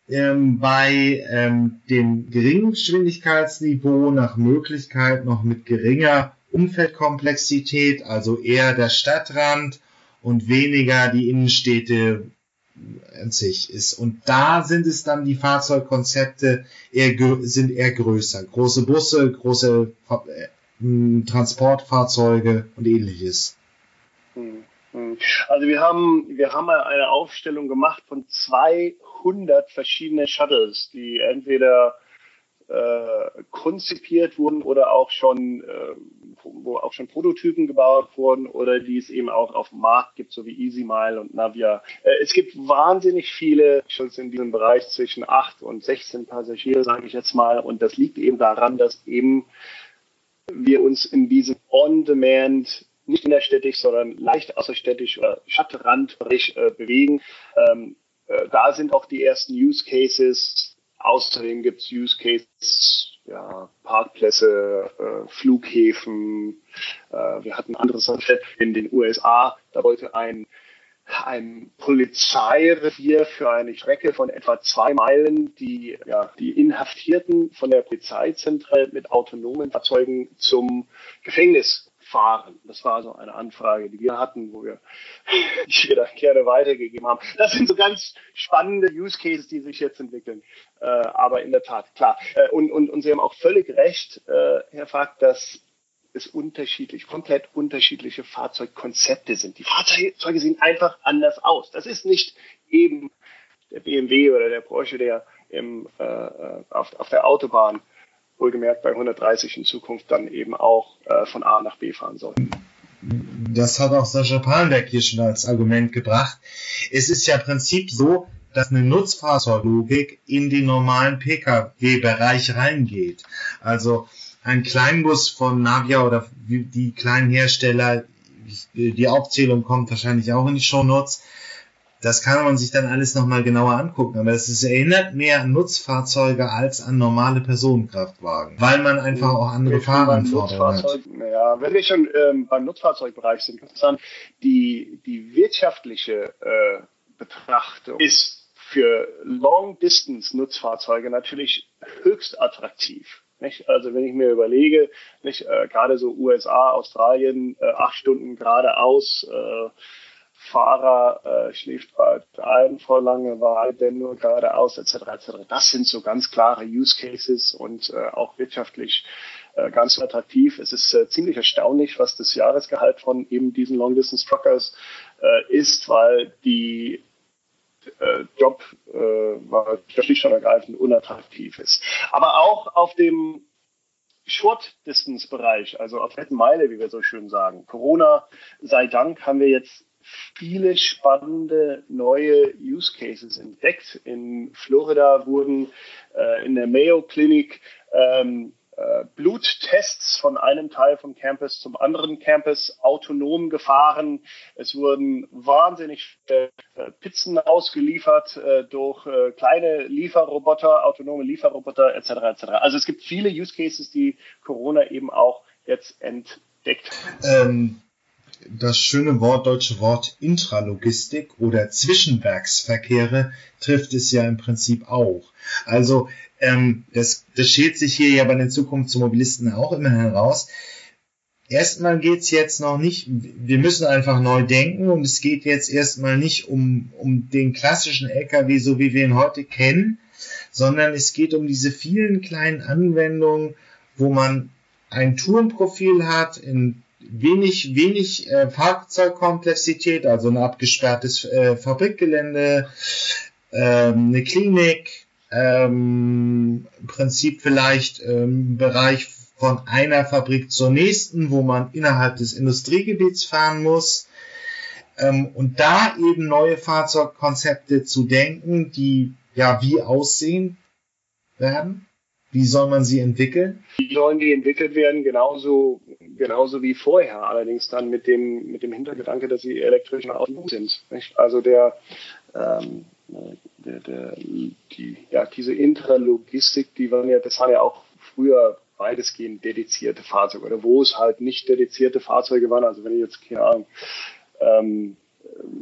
ähm, bei ähm, dem geringen Geschwindigkeitsniveau nach Möglichkeit noch mit geringer Umfeldkomplexität, also eher der Stadtrand und weniger die Innenstädte an sich ist. Und da sind es dann die Fahrzeugkonzepte eher, sind eher größer. Große Busse, große äh, Transportfahrzeuge und ähnliches. Hm, hm. Also wir haben, wir haben eine Aufstellung gemacht von 200 verschiedene Shuttles, die entweder äh, konzipiert wurden oder auch schon äh, wo auch schon Prototypen gebaut wurden oder die es eben auch auf dem Markt gibt, so wie EasyMile und Navia. Äh, es gibt wahnsinnig viele Schutz in diesem Bereich zwischen 8 und 16 Passagiere, sage ich jetzt mal. Und das liegt eben daran, dass eben wir uns in diesem On-Demand nicht innerstädtisch, sondern leicht außerstädtisch oder Stadtrandbereich äh, bewegen. Ähm, äh, da sind auch die ersten Use Cases. Außerdem gibt es Use Cases, ja, Parkplätze, äh, Flughäfen. Äh, wir hatten ein anderes in den USA. Da wollte ein ein Polizeirevier für eine Strecke von etwa zwei Meilen, die, ja, die Inhaftierten von der Polizeizentrale mit autonomen Fahrzeugen zum Gefängnis fahren. Das war so eine Anfrage, die wir hatten, wo wir jeder gerne weitergegeben haben. Das sind so ganz spannende Use Cases, die sich jetzt entwickeln. Äh, aber in der Tat, klar. Äh, und, und, und Sie haben auch völlig recht, äh, Herr Fakt, dass es unterschiedlich, komplett unterschiedliche Fahrzeugkonzepte sind. Die Fahrzeuge sehen einfach anders aus. Das ist nicht eben der BMW oder der Porsche, der im, äh, äh auf, auf der Autobahn wohlgemerkt bei 130 in Zukunft dann eben auch äh, von A nach B fahren soll. Das hat auch Sascha Palenberg hier schon als Argument gebracht. Es ist ja im Prinzip so, dass eine Nutzfahrzeuglogik in den normalen Pkw-Bereich reingeht. Also ein Kleinbus von Navia oder die kleinen Hersteller, die Aufzählung kommt wahrscheinlich auch in die Show Notes das kann man sich dann alles nochmal genauer angucken. Aber es erinnert mehr an Nutzfahrzeuge als an normale Personenkraftwagen, weil man einfach auch andere Fahranforderungen hat. Ja, wenn wir schon ähm, beim Nutzfahrzeugbereich sind, interessant, die, die wirtschaftliche äh, Betrachtung ist für Long-Distance-Nutzfahrzeuge natürlich höchst attraktiv. Nicht? Also wenn ich mir überlege, nicht, äh, gerade so USA, Australien, äh, acht Stunden geradeaus, äh, Fahrer äh, schläft bald ein vor Langeweile, denn nur geradeaus etc. etc. Das sind so ganz klare Use Cases und äh, auch wirtschaftlich äh, ganz attraktiv. Es ist äh, ziemlich erstaunlich, was das Jahresgehalt von eben diesen Long Distance Truckers äh, ist, weil die äh, Job äh, schlicht und ergreifend unattraktiv ist. Aber auch auf dem Short-Distance-Bereich, also auf letzten Meile, wie wir so schön sagen. Corona sei Dank haben wir jetzt viele spannende neue Use Cases entdeckt. In Florida wurden äh, in der Mayo Clinic ähm, äh, Bluttests von einem Teil vom Campus zum anderen Campus autonom gefahren. Es wurden wahnsinnig äh, Pizzen ausgeliefert äh, durch äh, kleine Lieferroboter, autonome Lieferroboter etc. etc. Also es gibt viele Use Cases, die Corona eben auch jetzt entdeckt. Ähm das schöne Wort, deutsche Wort Intralogistik oder Zwischenwerksverkehre trifft es ja im Prinzip auch. Also ähm, das, das schält sich hier ja bei den Zukunftsmobilisten auch immer heraus. Erstmal geht's jetzt noch nicht, wir müssen einfach neu denken und es geht jetzt erstmal nicht um, um den klassischen LKW, so wie wir ihn heute kennen, sondern es geht um diese vielen kleinen Anwendungen, wo man ein Tourenprofil hat in wenig, wenig äh, Fahrzeugkomplexität, also ein abgesperrtes äh, Fabrikgelände, ähm, eine Klinik, ähm, im Prinzip vielleicht ähm, Bereich von einer Fabrik zur nächsten, wo man innerhalb des Industriegebiets fahren muss. Ähm, und da eben neue Fahrzeugkonzepte zu denken, die ja wie aussehen werden. Wie soll man sie entwickeln? Wie sollen die entwickelt werden? Genauso, genauso wie vorher. Allerdings dann mit dem, mit dem Hintergedanke, dass sie elektrisch und autonom sind. Nicht? Also der, ähm, der, der, die, ja, diese Intralogistik, die waren ja, das waren ja auch früher weitestgehend dedizierte Fahrzeuge oder wo es halt nicht dedizierte Fahrzeuge waren. Also wenn ich jetzt, keine Ahnung, ähm,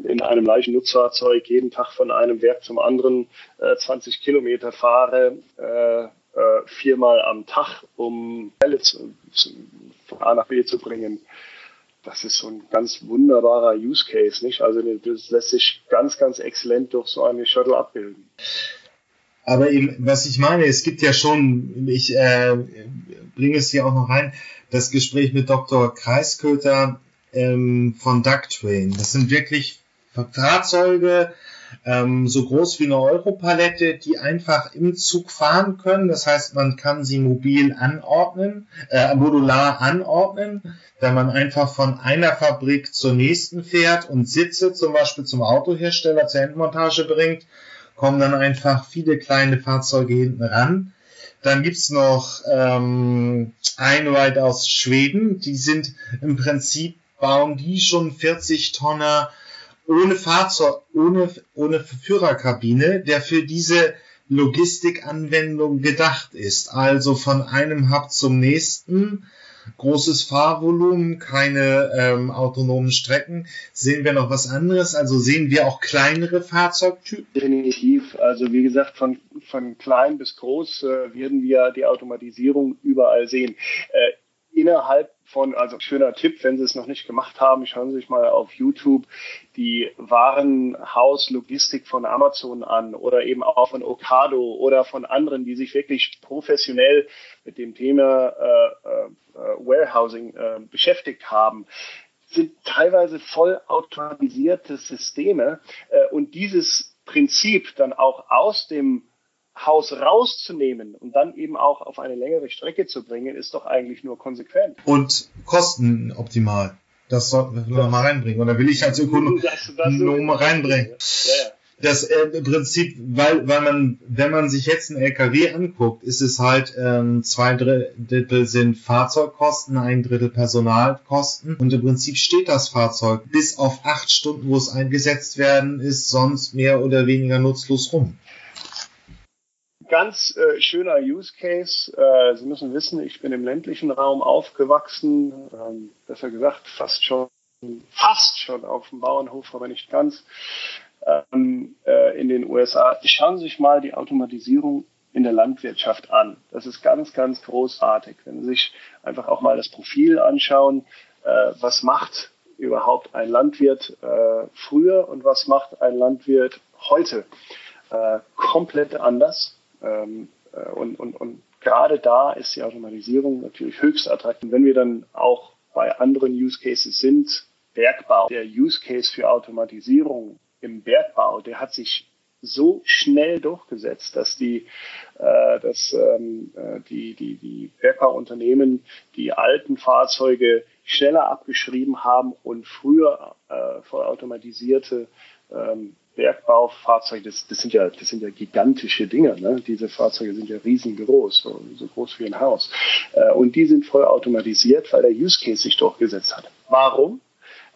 in einem leichten Nutzfahrzeug jeden Tag von einem Werk zum anderen äh, 20 Kilometer fahre, äh, äh, viermal am Tag, um Pellets von A nach B zu bringen. Das ist so ein ganz wunderbarer Use Case, nicht? Also das lässt sich ganz, ganz exzellent durch so eine Shuttle abbilden. Aber eben, was ich meine, es gibt ja schon, ich äh, bringe es hier auch noch rein, das Gespräch mit Dr. Kreisköter ähm, von Ducktrain. Das sind wirklich Fahrzeuge, ähm, so groß wie eine Europalette, die einfach im Zug fahren können. Das heißt, man kann sie mobil anordnen, äh, modular anordnen, wenn man einfach von einer Fabrik zur nächsten fährt und Sitze zum Beispiel zum Autohersteller zur Endmontage bringt, kommen dann einfach viele kleine Fahrzeuge hinten ran. Dann gibt's noch ähm, Einride aus Schweden, die sind im Prinzip, bauen die schon 40 Tonner ohne Fahrzeug, ohne, ohne Führerkabine, der für diese Logistikanwendung gedacht ist. Also von einem Hub zum nächsten, großes Fahrvolumen, keine ähm, autonomen Strecken. Sehen wir noch was anderes? Also sehen wir auch kleinere Fahrzeugtypen? Definitiv. Also wie gesagt, von, von klein bis groß äh, werden wir die Automatisierung überall sehen. Äh, innerhalb von, also schöner Tipp, wenn Sie es noch nicht gemacht haben, schauen Sie sich mal auf YouTube die Warenhauslogistik von Amazon an oder eben auch von Ocado oder von anderen, die sich wirklich professionell mit dem Thema äh, äh, Warehousing äh, beschäftigt haben. Sind teilweise voll automatisierte Systeme äh, und dieses Prinzip dann auch aus dem Haus rauszunehmen und dann eben auch auf eine längere Strecke zu bringen, ist doch eigentlich nur konsequent. Und kostenoptimal. Das sollten wir das, mal reinbringen. Oder will ich als Ökonom reinbringen? Ja, ja. Das äh, im Prinzip, weil, weil man, wenn man sich jetzt einen LKW anguckt, ist es halt ähm, zwei Drittel sind Fahrzeugkosten, ein Drittel Personalkosten und im Prinzip steht das Fahrzeug bis auf acht Stunden, wo es eingesetzt werden ist, sonst mehr oder weniger nutzlos rum ganz äh, schöner Use Case. Äh, Sie müssen wissen, ich bin im ländlichen Raum aufgewachsen, ähm, besser gesagt fast schon fast schon auf dem Bauernhof, aber nicht ganz ähm, äh, in den USA. Schauen Sie sich mal die Automatisierung in der Landwirtschaft an. Das ist ganz, ganz großartig. Wenn Sie sich einfach auch mal das Profil anschauen, äh, was macht überhaupt ein Landwirt äh, früher und was macht ein Landwirt heute? Äh, komplett anders. Ähm, äh, und, und, und gerade da ist die Automatisierung natürlich höchst attraktiv. Wenn wir dann auch bei anderen Use Cases sind, Bergbau, der Use Case für Automatisierung im Bergbau, der hat sich so schnell durchgesetzt, dass die, äh, dass, ähm, äh, die, die, die Bergbauunternehmen die alten Fahrzeuge schneller abgeschrieben haben und früher äh, vollautomatisierte ähm, Bergbaufahrzeuge, das, das, sind ja, das sind ja gigantische Dinger. Ne? Diese Fahrzeuge sind ja riesengroß, so, so groß wie ein Haus. Äh, und die sind voll automatisiert, weil der Use Case sich durchgesetzt hat. Warum?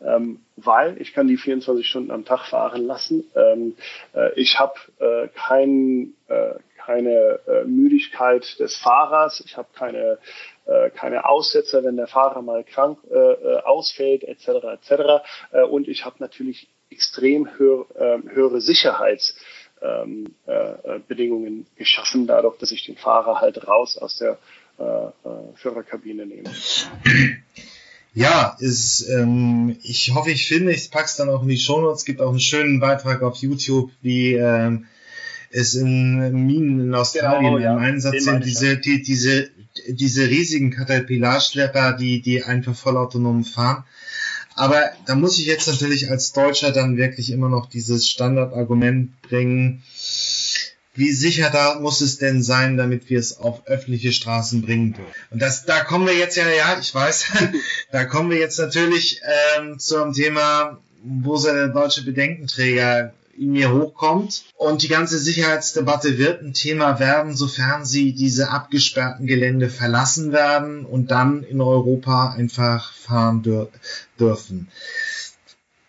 Ähm, weil ich kann die 24 Stunden am Tag fahren lassen. Ähm, äh, ich habe äh, kein, äh, keine äh, Müdigkeit des Fahrers. Ich habe keine äh, keine Aussetzer, wenn der Fahrer mal krank äh, ausfällt, etc. etc. Und ich habe natürlich extrem höher, äh, höhere Sicherheitsbedingungen ähm, äh, geschaffen, dadurch, dass ich den Fahrer halt raus aus der Führerkabine nehme. Ja, ist, ähm, ich hoffe, ich finde, ich pack's dann auch in die Shownotes. Es gibt auch einen schönen Beitrag auf YouTube, wie ähm, es in Minen in Australien genau, ja. im Einsatz sind. Diese, die, diese diese riesigen Caterpillar-Schlepper, die, die einfach vollautonom fahren. Aber da muss ich jetzt natürlich als Deutscher dann wirklich immer noch dieses Standardargument bringen. Wie sicher da muss es denn sein, damit wir es auf öffentliche Straßen bringen dürfen? Und das, da kommen wir jetzt ja, ja, ich weiß, da kommen wir jetzt natürlich ähm, zum Thema, wo so der deutsche Bedenkenträger in mir hochkommt. Und die ganze Sicherheitsdebatte wird ein Thema werden, sofern sie diese abgesperrten Gelände verlassen werden und dann in Europa einfach fahren dür dürfen.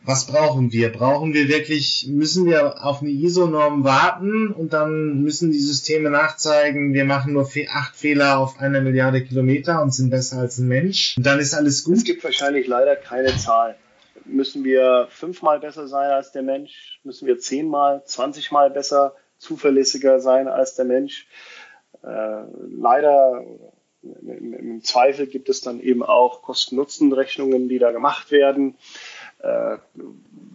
Was brauchen wir? Brauchen wir wirklich, müssen wir auf eine ISO-Norm warten und dann müssen die Systeme nachzeigen, wir machen nur acht Fehler auf einer Milliarde Kilometer und sind besser als ein Mensch. Und dann ist alles gut. Es gibt wahrscheinlich leider keine Zahl. Müssen wir fünfmal besser sein als der Mensch? Müssen wir zehnmal, zwanzigmal besser, zuverlässiger sein als der Mensch? Äh, leider im, Zweifel gibt es dann eben auch Kosten-Nutzen-Rechnungen, die da gemacht werden. Äh,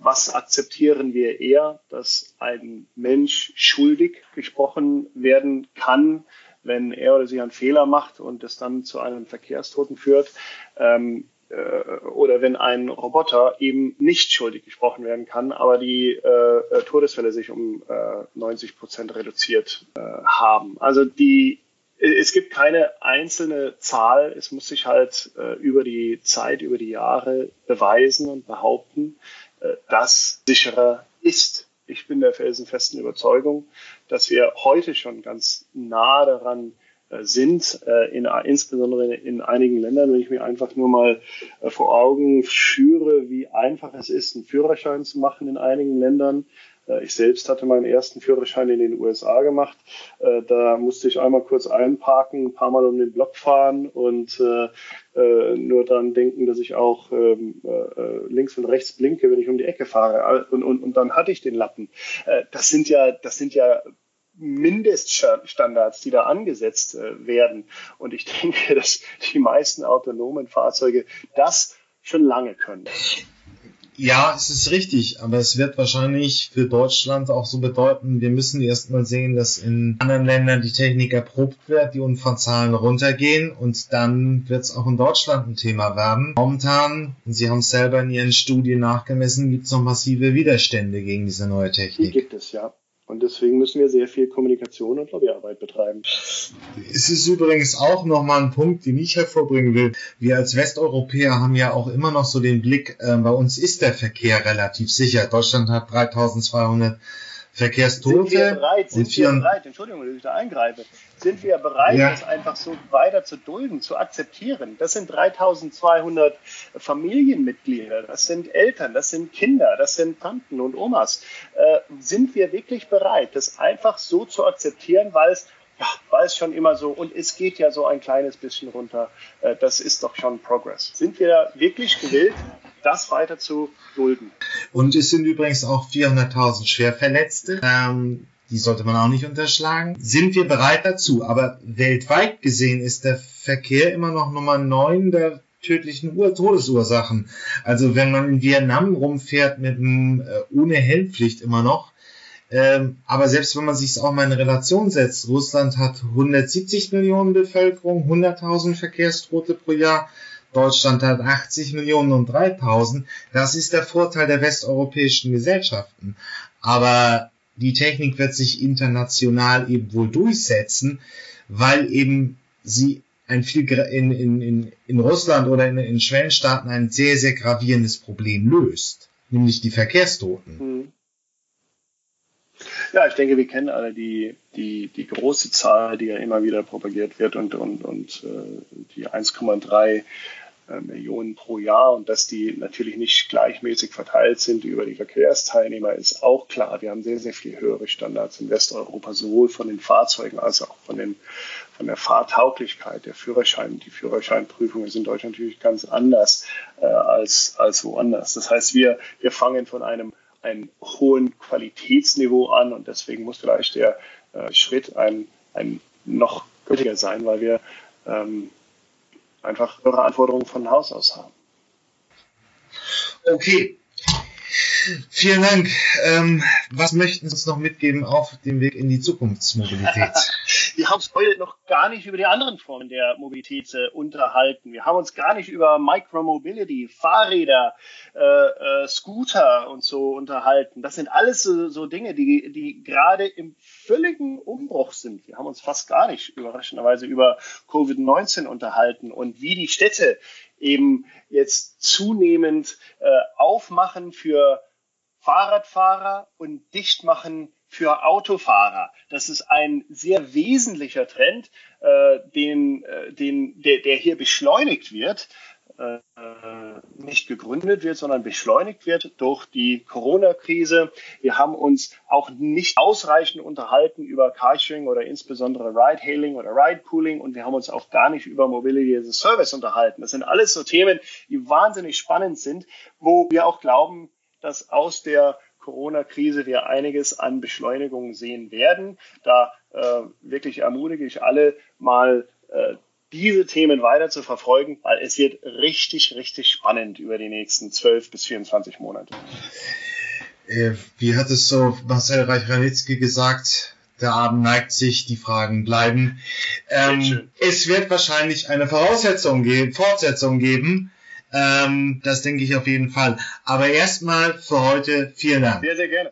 was akzeptieren wir eher, dass ein Mensch schuldig gesprochen werden kann, wenn er oder sie einen Fehler macht und es dann zu einem Verkehrstoten führt? Ähm, äh, oder wenn ein Roboter eben nicht schuldig gesprochen werden kann, aber die äh, Todesfälle sich um äh, 90 Prozent reduziert äh, haben. Also die es gibt keine einzelne Zahl, es muss sich halt äh, über die Zeit, über die Jahre beweisen und behaupten, äh, dass sicherer ist. Ich bin der felsenfesten Überzeugung, dass wir heute schon ganz nah daran äh, sind, äh, in, insbesondere in einigen Ländern, wenn ich mir einfach nur mal äh, vor Augen führe, wie einfach es ist, einen Führerschein zu machen in einigen Ländern. Ich selbst hatte meinen ersten Führerschein in den USA gemacht. Da musste ich einmal kurz einparken, ein paar Mal um den Block fahren und nur daran denken, dass ich auch ähm, links und rechts blinke, wenn ich um die Ecke fahre. Und, und, und dann hatte ich den Lappen. Das sind ja, das sind ja Mindeststandards, die da angesetzt äh, werden. Und ich denke, dass die meisten autonomen Fahrzeuge das schon lange können. Ja, es ist richtig, aber es wird wahrscheinlich für Deutschland auch so bedeuten, wir müssen erstmal sehen, dass in anderen Ländern die Technik erprobt wird, die Unfallzahlen runtergehen und dann wird es auch in Deutschland ein Thema werden. Momentan, und Sie haben es selber in Ihren Studien nachgemessen, gibt es noch massive Widerstände gegen diese neue Technik. Die gibt es, ja. Und deswegen müssen wir sehr viel Kommunikation und Lobbyarbeit betreiben. Es ist übrigens auch nochmal ein Punkt, den ich hervorbringen will. Wir als Westeuropäer haben ja auch immer noch so den Blick, äh, bei uns ist der Verkehr relativ sicher. Deutschland hat 3200 Verkehrstote. Sind wir bereit, sind wir bereit, Entschuldigung, dass ich da eingreife, sind wir bereit, ja. das einfach so weiter zu dulden, zu akzeptieren? Das sind 3200 Familienmitglieder, das sind Eltern, das sind Kinder, das sind Tanten und Omas. Äh, sind wir wirklich bereit, das einfach so zu akzeptieren, weil es ja, war es schon immer so und es geht ja so ein kleines bisschen runter. Äh, das ist doch schon Progress. Sind wir wirklich gewillt, das weiter zu dulden? Und es sind übrigens auch 400.000 Schwerverletzte. Ähm, die sollte man auch nicht unterschlagen. Sind wir bereit dazu? Aber weltweit gesehen ist der Verkehr immer noch Nummer 9 der tödlichen Ur Todesursachen. Also wenn man in Vietnam rumfährt mit einem, äh, ohne Helmpflicht immer noch, ähm, aber selbst wenn man sich auch mal in Relation setzt, Russland hat 170 Millionen Bevölkerung, 100.000 Verkehrstote pro Jahr, Deutschland hat 80 Millionen und 3000. Das ist der Vorteil der westeuropäischen Gesellschaften. Aber die Technik wird sich international eben wohl durchsetzen, weil eben sie ein viel in, in, in, in Russland oder in, in Schwellenstaaten ein sehr, sehr gravierendes Problem löst, nämlich die Verkehrstoten. Mhm. Ja, ich denke, wir kennen alle die, die, die große Zahl, die ja immer wieder propagiert wird und, und, und äh, die 1,3 äh, Millionen pro Jahr und dass die natürlich nicht gleichmäßig verteilt sind über die Verkehrsteilnehmer ist auch klar. Wir haben sehr, sehr viel höhere Standards in Westeuropa, sowohl von den Fahrzeugen als auch von, den, von der Fahrtauglichkeit, der Führerschein. Die Führerscheinprüfungen sind in Deutschland natürlich ganz anders äh, als, als woanders. Das heißt, wir, wir fangen von einem einen hohen Qualitätsniveau an und deswegen muss vielleicht der äh, Schritt ein, ein noch gültiger sein, weil wir ähm, einfach höhere Anforderungen von Haus aus haben. Okay. Vielen Dank. Ähm, was möchten Sie uns noch mitgeben auf dem Weg in die Zukunftsmobilität? wir haben uns heute noch gar nicht über die anderen Formen der Mobilität äh, unterhalten. Wir haben uns gar nicht über Micromobility, Fahrräder, äh, äh, Scooter und so unterhalten. Das sind alles so, so Dinge, die, die gerade im völligen Umbruch sind. Wir haben uns fast gar nicht überraschenderweise über Covid-19 unterhalten und wie die Städte eben jetzt zunehmend äh, aufmachen für Fahrradfahrer und dicht machen für Autofahrer. Das ist ein sehr wesentlicher Trend, äh, den, äh, den, der, der hier beschleunigt wird, äh, nicht gegründet wird, sondern beschleunigt wird durch die Corona-Krise. Wir haben uns auch nicht ausreichend unterhalten über Carsharing oder insbesondere Ride-Hailing oder Ride-Pooling und wir haben uns auch gar nicht über Mobility as a Service unterhalten. Das sind alles so Themen, die wahnsinnig spannend sind, wo wir auch glauben, dass aus der Corona-Krise wir einiges an Beschleunigung sehen werden. Da äh, wirklich ermutige ich alle mal äh, diese Themen weiter zu verfolgen, weil es wird richtig, richtig spannend über die nächsten 12 bis 24 Monate. Äh, wie hat es so Marcel Reich-Ranitzky gesagt? Der Abend neigt sich, die Fragen bleiben. Ähm, es wird wahrscheinlich eine Voraussetzung geben, Fortsetzung geben Ähm, das denke ich auf jeden Fall. Aber erstmal für heute vielen Dank. Sehr, sehr gerne.